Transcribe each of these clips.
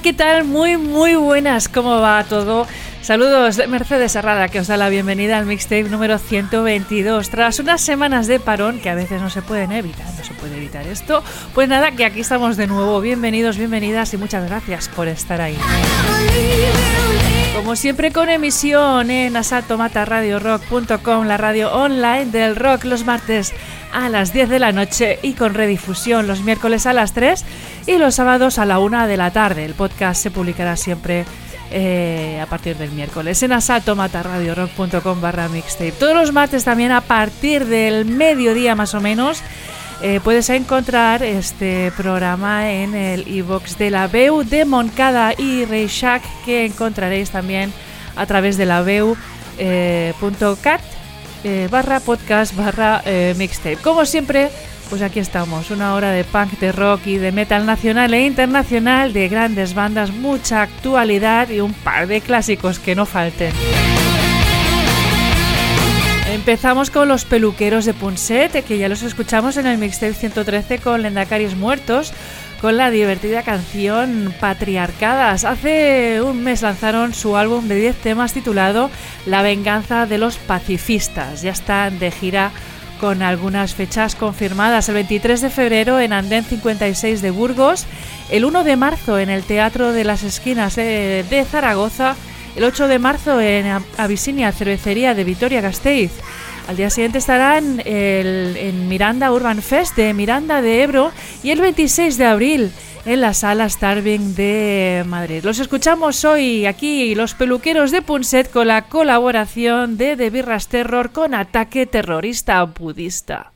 ¿qué tal? Muy, muy buenas. ¿Cómo va todo? Saludos de Mercedes Herrada, que os da la bienvenida al mixtape número 122. Tras unas semanas de parón, que a veces no se pueden evitar, no se puede evitar esto, pues nada, que aquí estamos de nuevo. Bienvenidos, bienvenidas y muchas gracias por estar ahí. Como siempre con emisión en asatomataradiorock.com, la radio online del rock los martes a las 10 de la noche y con redifusión los miércoles a las 3 y los sábados a la 1 de la tarde. El podcast se publicará siempre eh, a partir del miércoles en asatomataradiorock.com barra mixtape. Todos los martes también a partir del mediodía más o menos eh, puedes encontrar este programa en el iBox de la BEU de Moncada y Reixac que encontraréis también a través de la BEU.cat eh, barra podcast barra mixtape. Como siempre, pues aquí estamos, una hora de punk, de rock y de metal nacional e internacional, de grandes bandas, mucha actualidad y un par de clásicos que no falten. Empezamos con los peluqueros de Punset, que ya los escuchamos en el mixtape 113 con Lendacaris Muertos, con la divertida canción Patriarcadas. Hace un mes lanzaron su álbum de 10 temas titulado La venganza de los pacifistas. Ya están de gira con algunas fechas confirmadas. El 23 de febrero en Andén 56 de Burgos, el 1 de marzo en el Teatro de las Esquinas de Zaragoza, el 8 de marzo en Abisinia Cervecería de Vitoria Gasteiz. Al día siguiente estarán en Miranda Urban Fest de Miranda de Ebro y el 26 de abril en la sala Starving de Madrid. Los escuchamos hoy aquí, los peluqueros de Punset, con la colaboración de The Birras Terror con Ataque Terrorista Budista.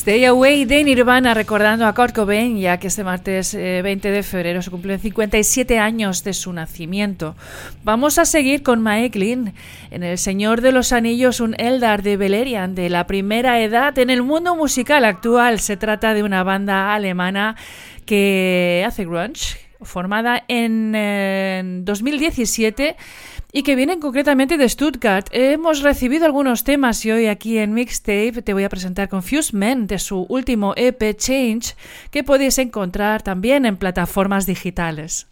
Stay Away de Nirvana, recordando a Kurt Cobain, ya que este martes 20 eh, de febrero se cumplen 57 años de su nacimiento. Vamos a seguir con Maeklin en El Señor de los Anillos, un Eldar de Beleriand de la primera edad en el mundo musical actual. Se trata de una banda alemana que hace grunge, formada en 2017 y que vienen concretamente de Stuttgart. Hemos recibido algunos temas y hoy aquí en Mixtape te voy a presentar Confused Men de su último EP Change que podéis encontrar también en plataformas digitales.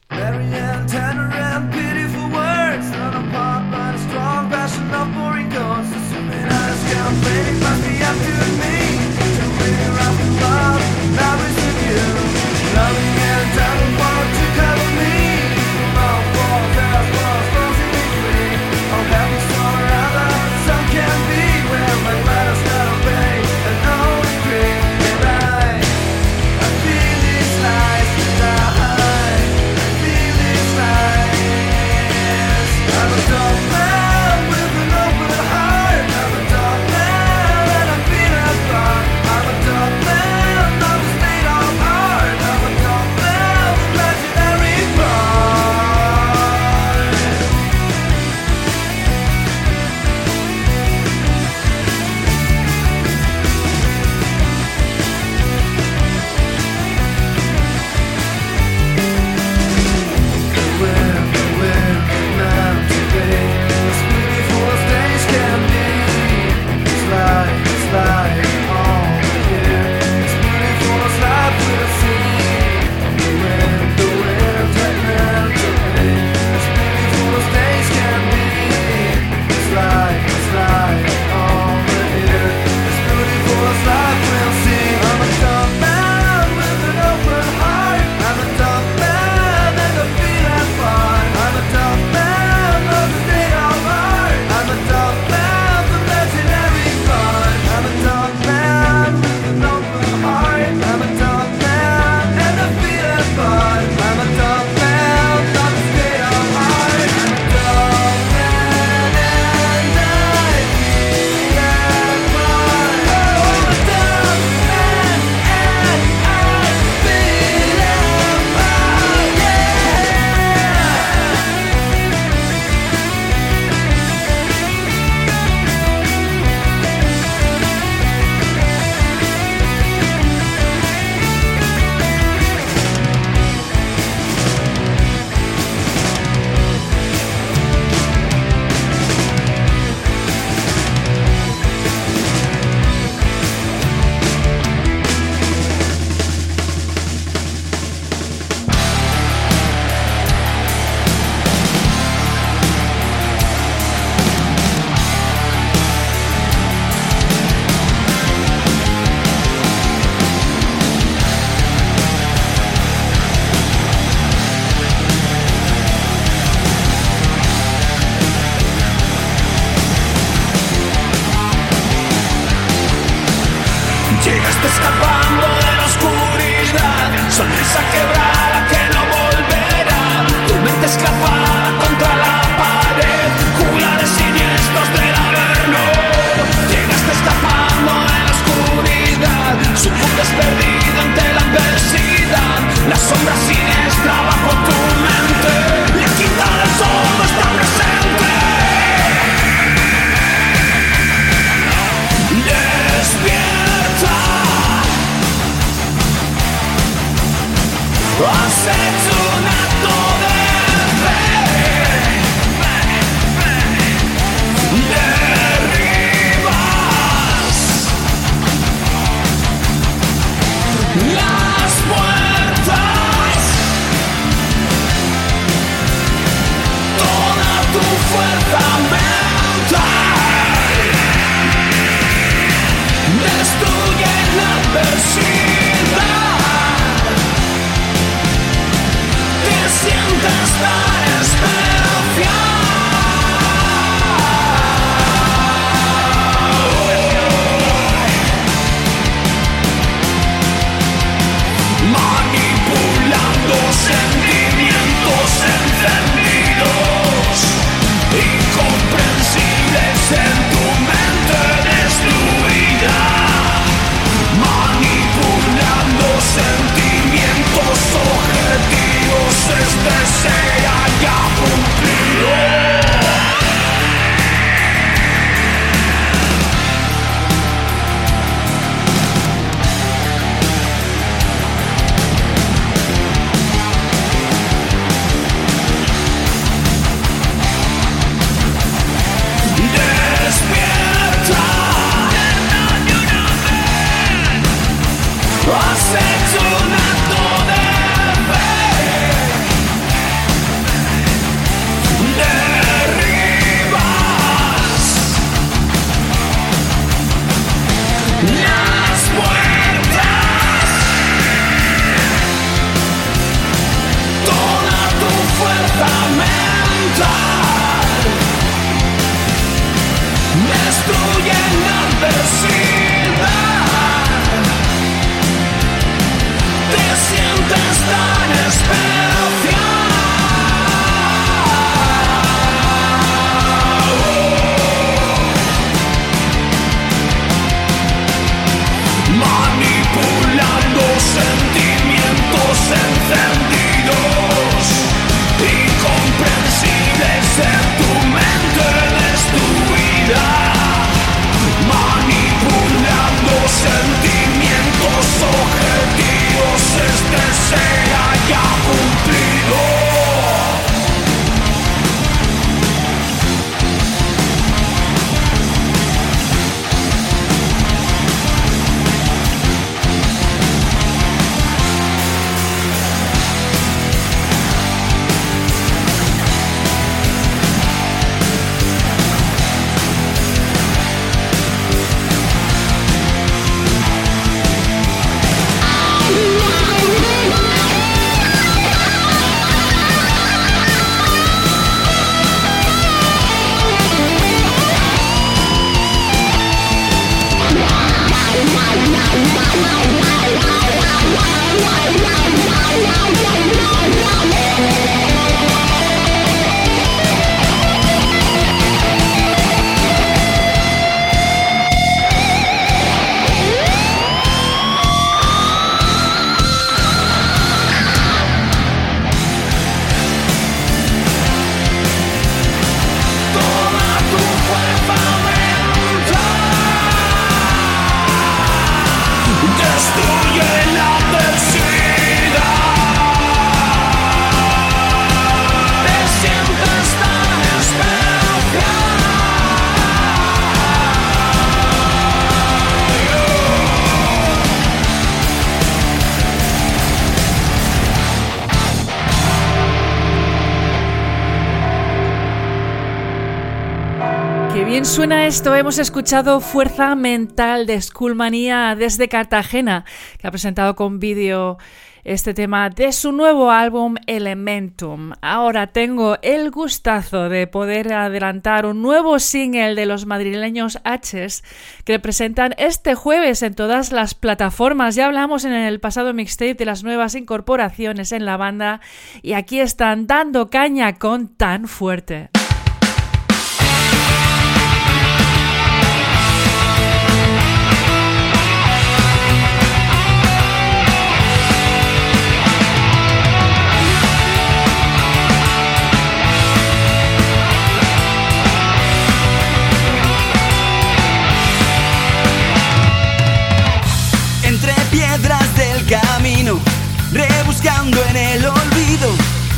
Suena esto? Hemos escuchado Fuerza Mental de Schoolmania desde Cartagena, que ha presentado con vídeo este tema de su nuevo álbum Elementum. Ahora tengo el gustazo de poder adelantar un nuevo single de los madrileños H's que presentan este jueves en todas las plataformas. Ya hablamos en el pasado mixtape de las nuevas incorporaciones en la banda y aquí están dando caña con tan fuerte.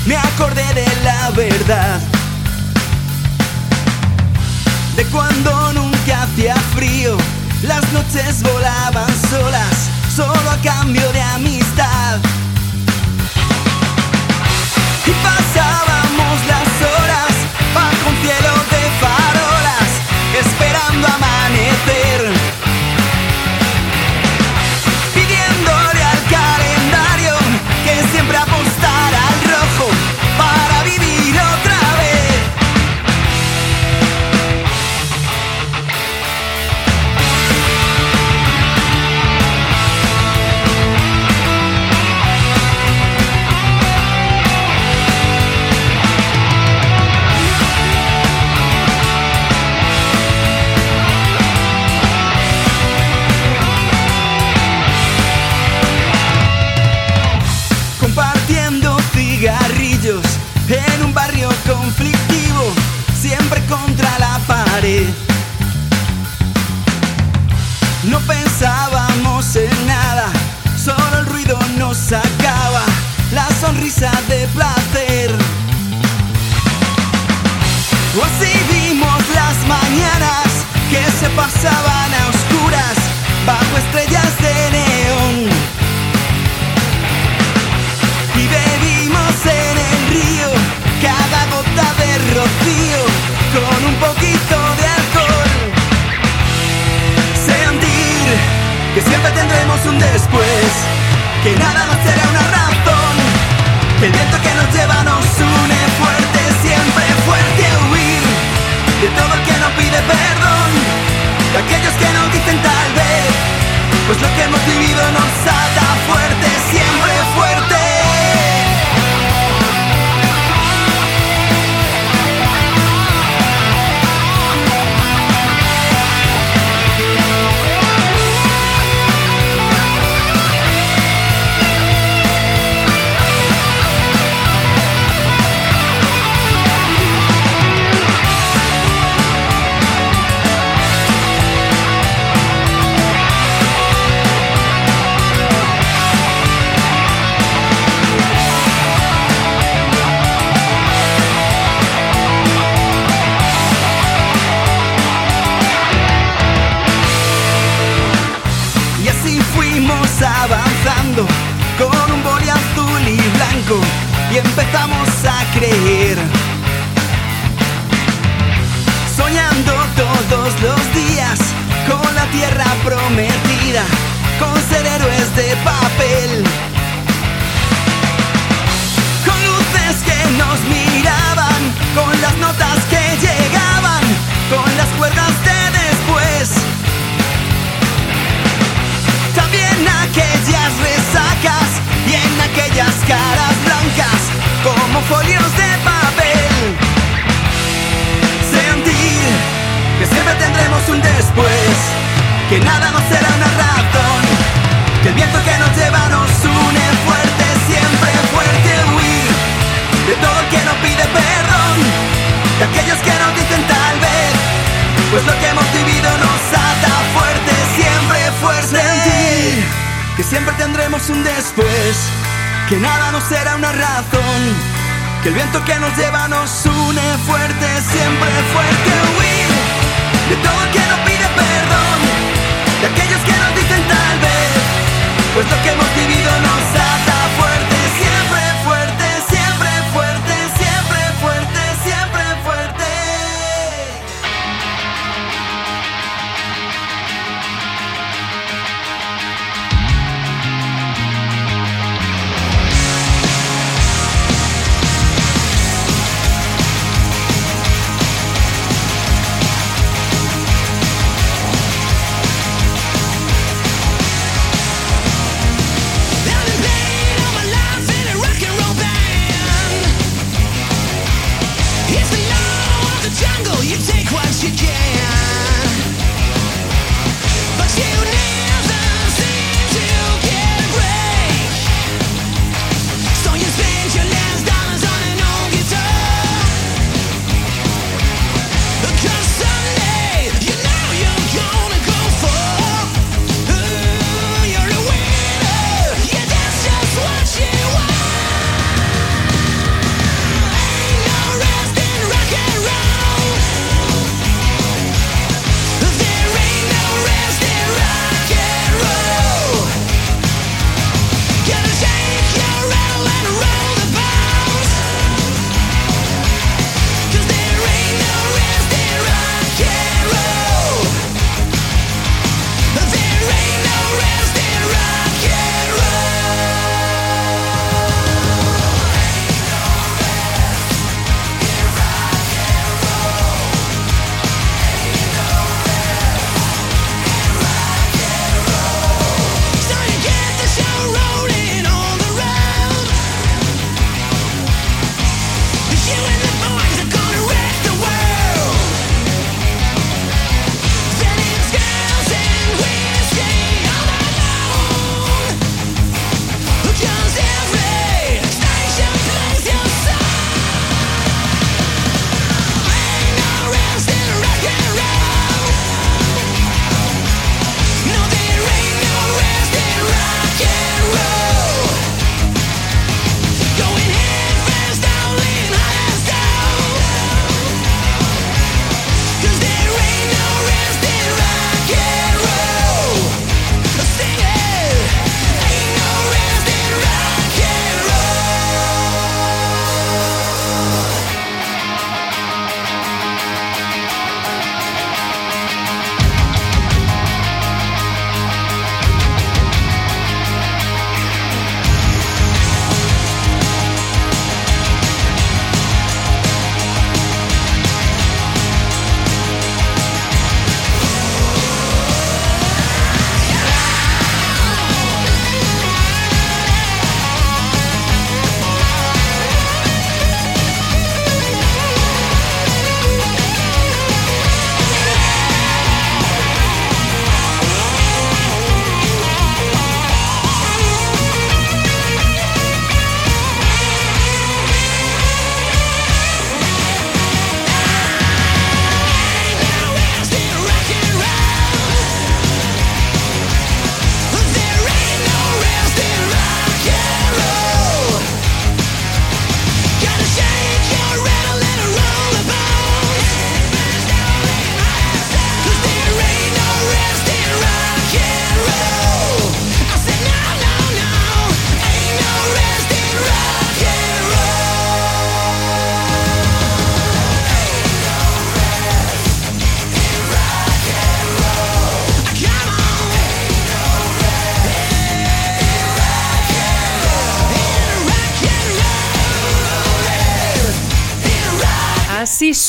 Me acordé de la verdad. De cuando nunca hacía frío, las noches volaban solas, solo a cambio de amistad.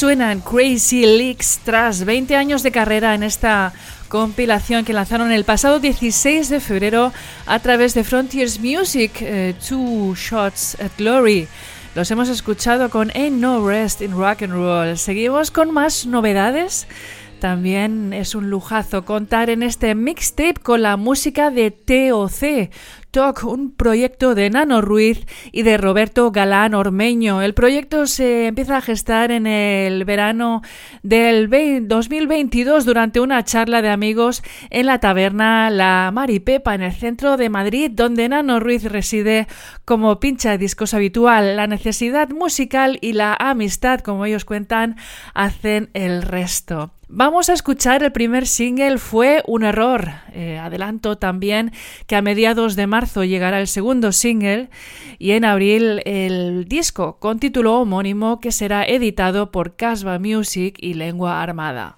Suenan Crazy Leaks tras 20 años de carrera en esta compilación que lanzaron el pasado 16 de febrero a través de Frontiers Music, eh, Two Shots at Glory. Los hemos escuchado con Ain't No Rest in Rock and Roll. Seguimos con más novedades. También es un lujazo contar en este mixtape con la música de TOC, Un proyecto de Nano Ruiz y de Roberto Galán Ormeño. El proyecto se empieza a gestar en el verano del 2022 durante una charla de amigos en la taberna La Maripepa en el centro de Madrid, donde Nano Ruiz reside como pincha discos habitual. La necesidad musical y la amistad, como ellos cuentan, hacen el resto. Vamos a escuchar el primer single, fue un error. Eh, adelanto también que a mediados de marzo llegará el segundo single y en abril el disco con título homónimo que será editado por Casba Music y Lengua Armada.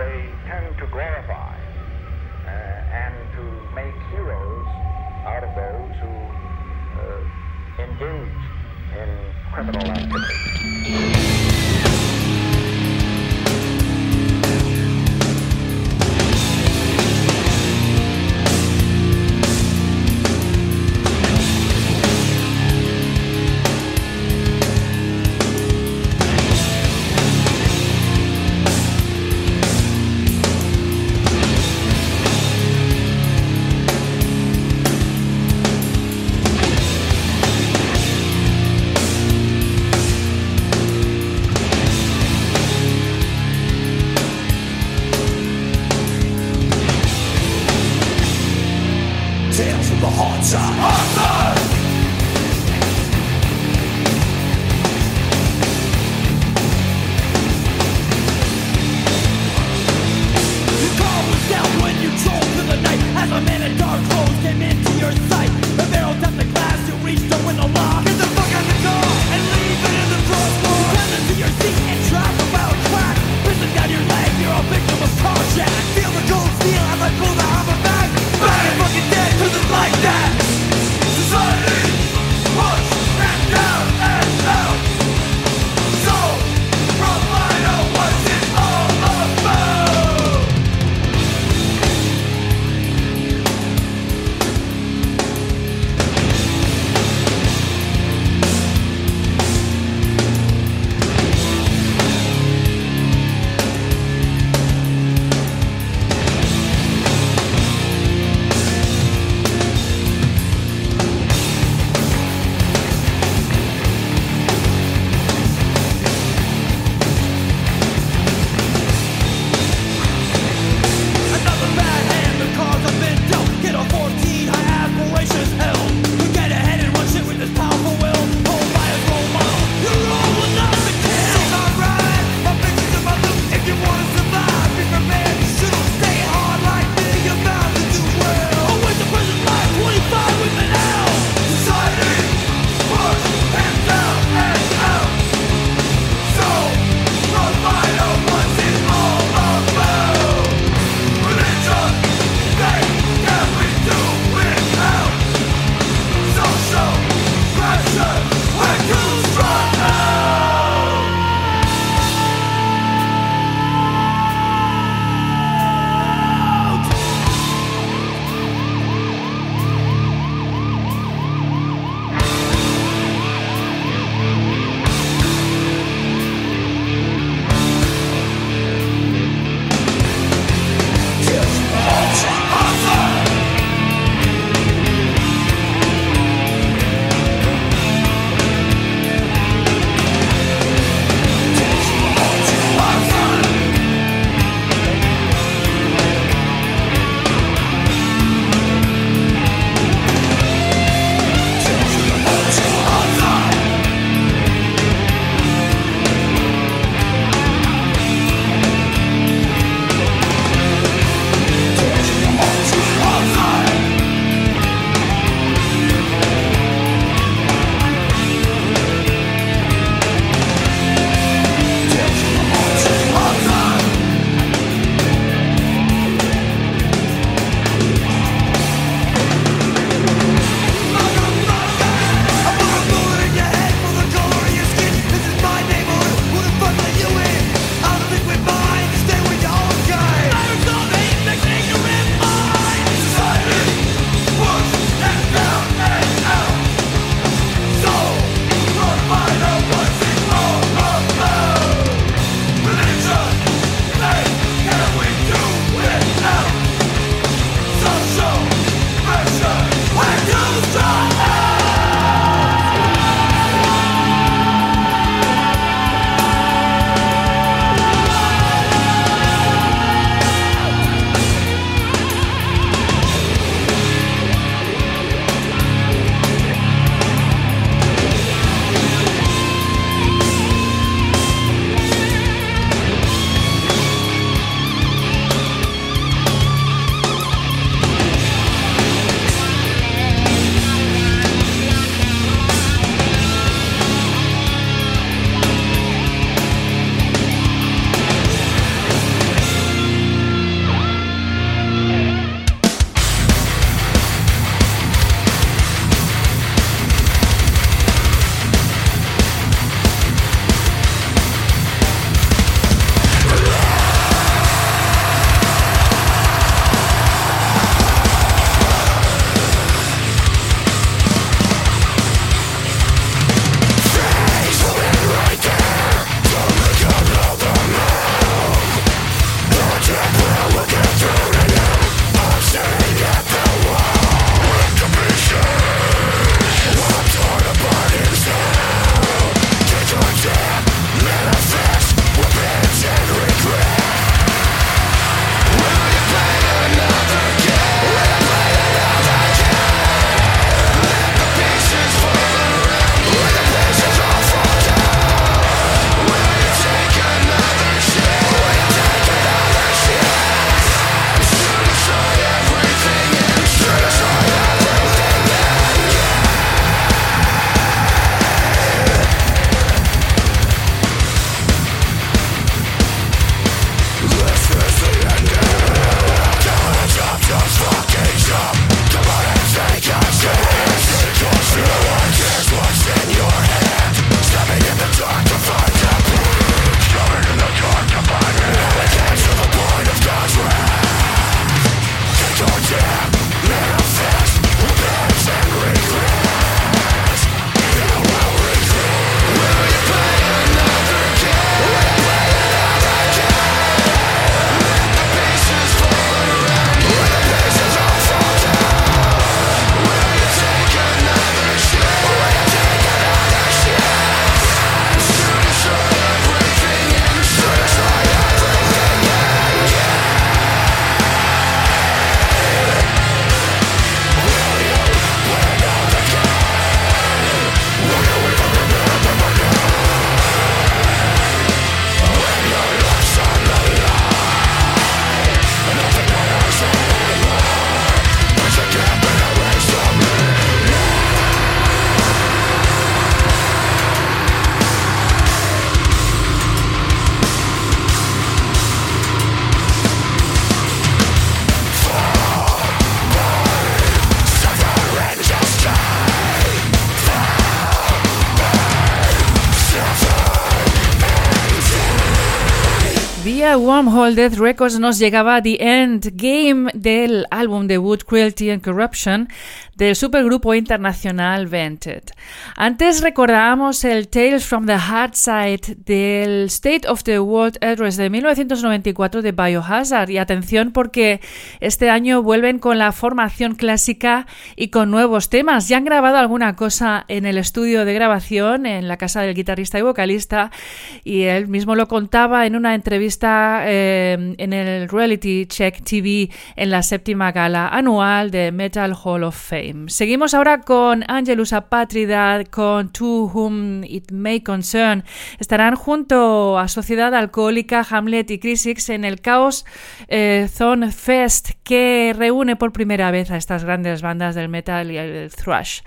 they tend to glorify uh, and to make heroes out of those who uh, engage in criminal activity. Death Records nos llegaba The End Game del álbum debut Cruelty and Corruption del supergrupo internacional Vented. Antes recordábamos el Tales from the Hard Side del State of the World Address de 1994 de Biohazard y atención porque este año vuelven con la formación clásica y con nuevos temas. Ya han grabado alguna cosa en el estudio de grabación en la casa del guitarrista y vocalista y él mismo lo contaba en una entrevista eh, en el Reality Check TV en la séptima gala anual de Metal Hall of Fame. Seguimos ahora con Angelus Apatridad, con To Whom It May Concern. Estarán junto a Sociedad Alcohólica, Hamlet y Crisix en el Chaos eh, Zone Fest, que reúne por primera vez a estas grandes bandas del metal y el thrash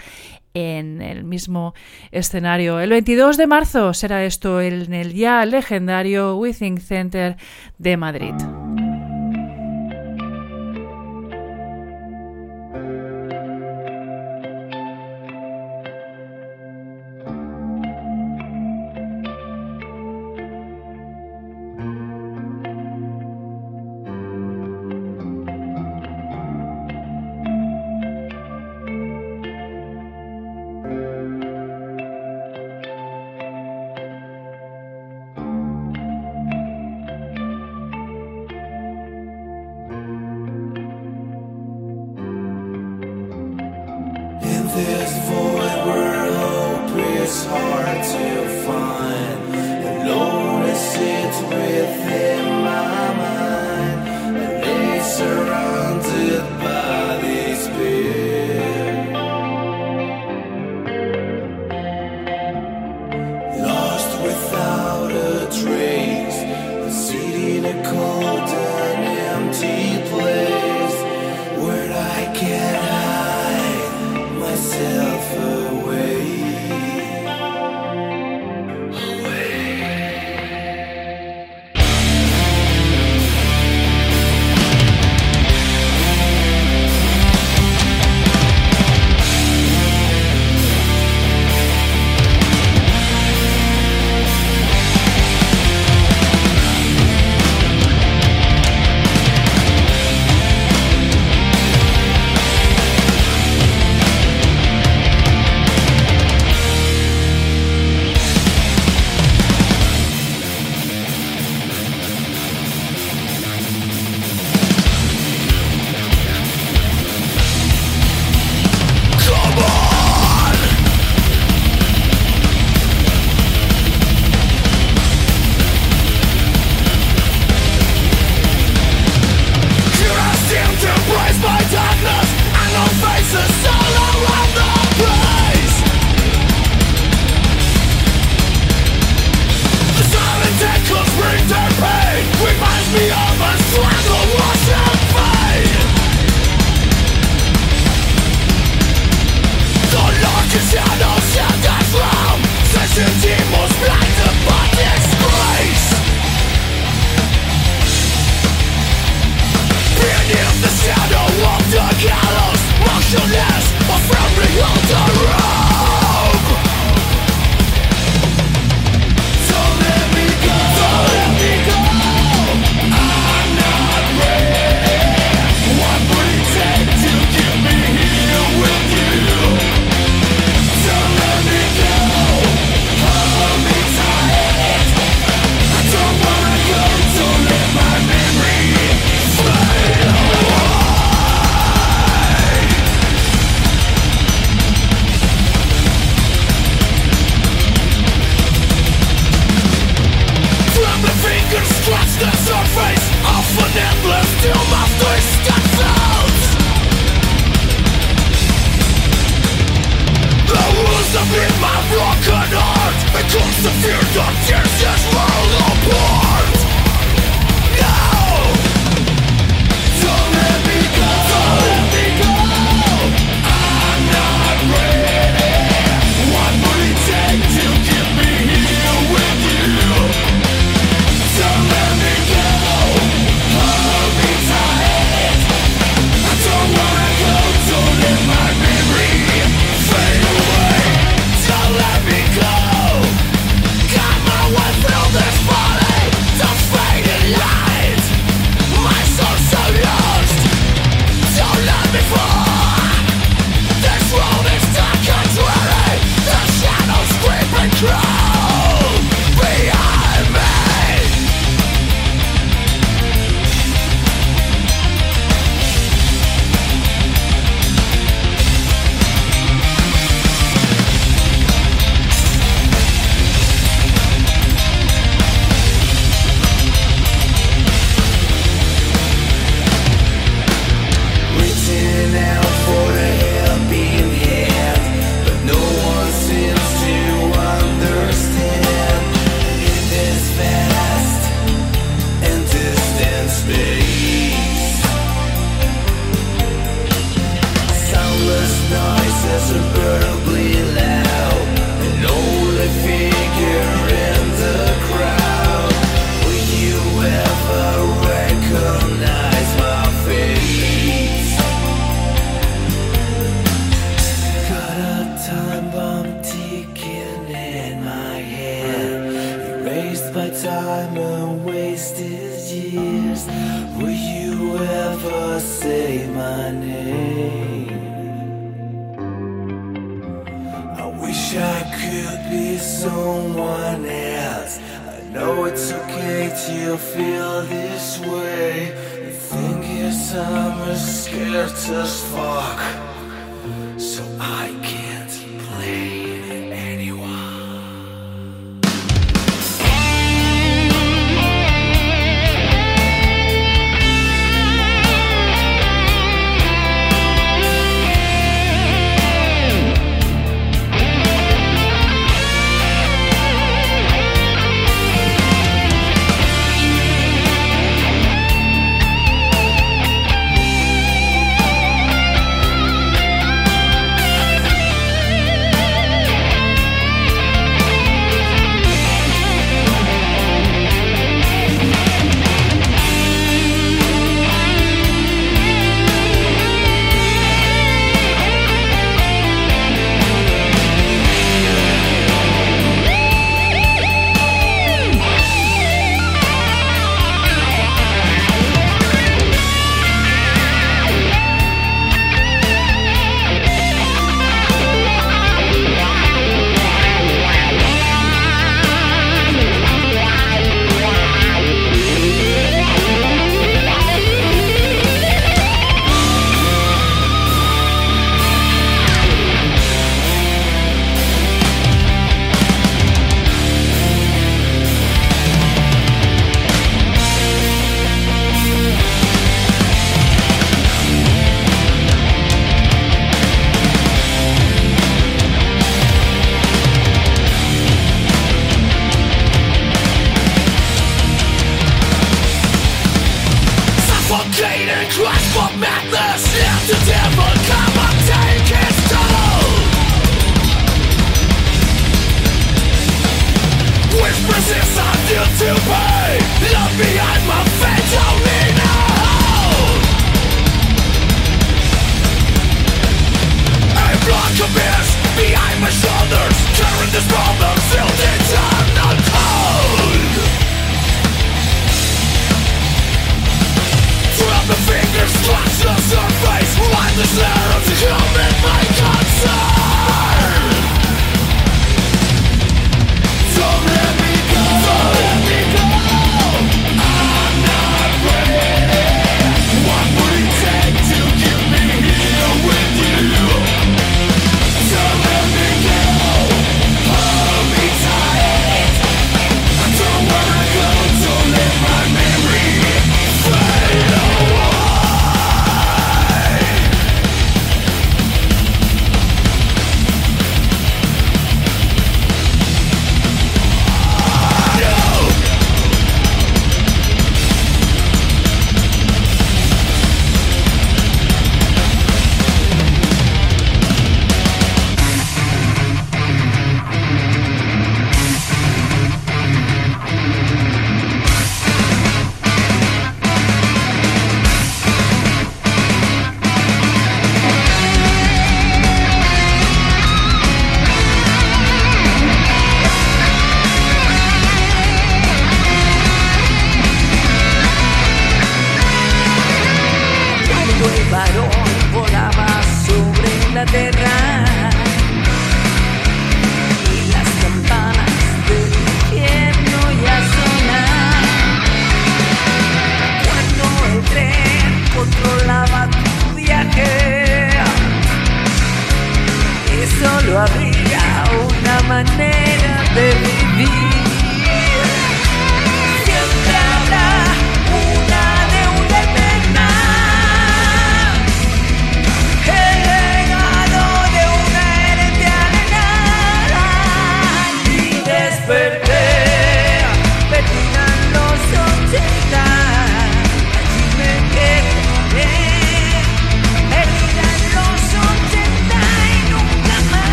en el mismo escenario. El 22 de marzo será esto en el ya legendario Withing Center de Madrid.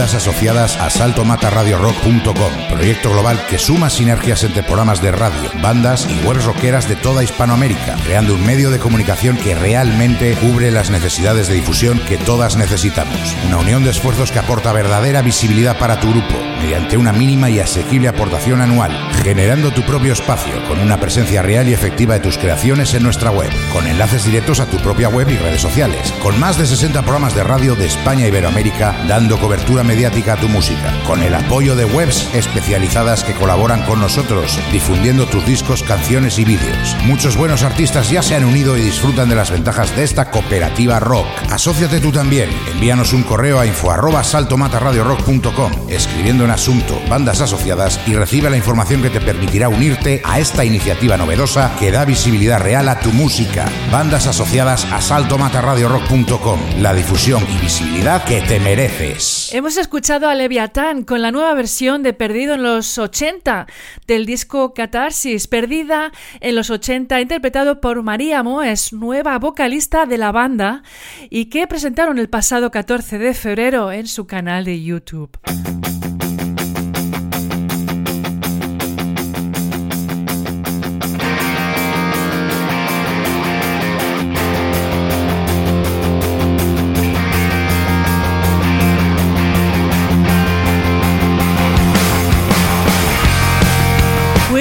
Bandas asociadas a saltomataradiorock.com, proyecto global que suma sinergias entre programas de radio, bandas y webs rockeras de toda Hispanoamérica, creando un medio de comunicación que realmente cubre las necesidades de difusión que todas necesitamos. Una unión de esfuerzos que aporta verdadera visibilidad para tu grupo, mediante una mínima y asequible aportación anual, generando tu propio espacio con una presencia real y efectiva de tus creaciones en nuestra web, con enlaces directos a tu propia web y redes sociales, con más de 60 programas de radio de España y Iberoamérica dando cobertura mediática tu música, con el apoyo de webs especializadas que colaboran con nosotros, difundiendo tus discos, canciones y vídeos. Muchos buenos artistas ya se han unido y disfrutan de las ventajas de esta cooperativa rock. Asociate tú también. Envíanos un correo a info arroba saltomataradiorock.com, escribiendo en asunto bandas asociadas y recibe la información que te permitirá unirte a esta iniciativa novedosa que da visibilidad real a tu música. Bandas asociadas a saltomataradiorock.com, la difusión y visibilidad que te mereces. Hemos escuchado a Leviatán con la nueva versión de Perdido en los 80 del disco Catarsis, Perdida en los 80, interpretado por María Moes, nueva vocalista de la banda, y que presentaron el pasado 14 de febrero en su canal de YouTube.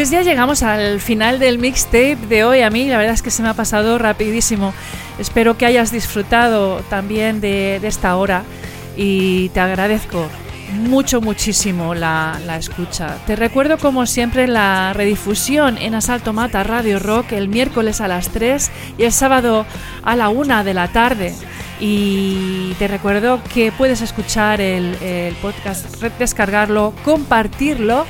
Pues ya llegamos al final del mixtape de hoy. A mí la verdad es que se me ha pasado rapidísimo. Espero que hayas disfrutado también de, de esta hora y te agradezco mucho, muchísimo la, la, escucha. Te recuerdo como siempre la redifusión en Asalto Mata Radio Rock el miércoles a las 3 y el sábado a la 1 de la tarde. Y te recuerdo que puedes escuchar el, el podcast, descargarlo, compartirlo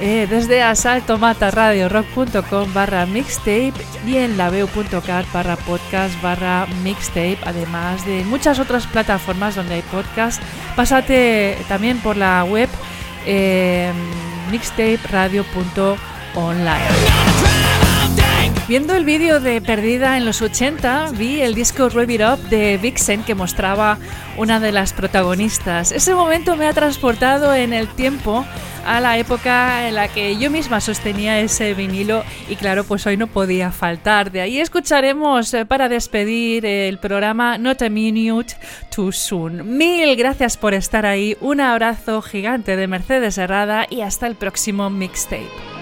eh, desde asaltomataradiorock.com barra mixtape y en laveo.cat barra podcast barra mixtape, además de muchas otras plataformas donde hay podcast. Pásate también por la web eh, mixtaperadio.online. Viendo el vídeo de Perdida en los 80, vi el disco Rev It Up de Vixen que mostraba una de las protagonistas. Ese momento me ha transportado en el tiempo a la época en la que yo misma sostenía ese vinilo y claro, pues hoy no podía faltar. De ahí escucharemos eh, para despedir el programa Not a Minute Too Soon. Mil gracias por estar ahí, un abrazo gigante de Mercedes Herrada y hasta el próximo mixtape.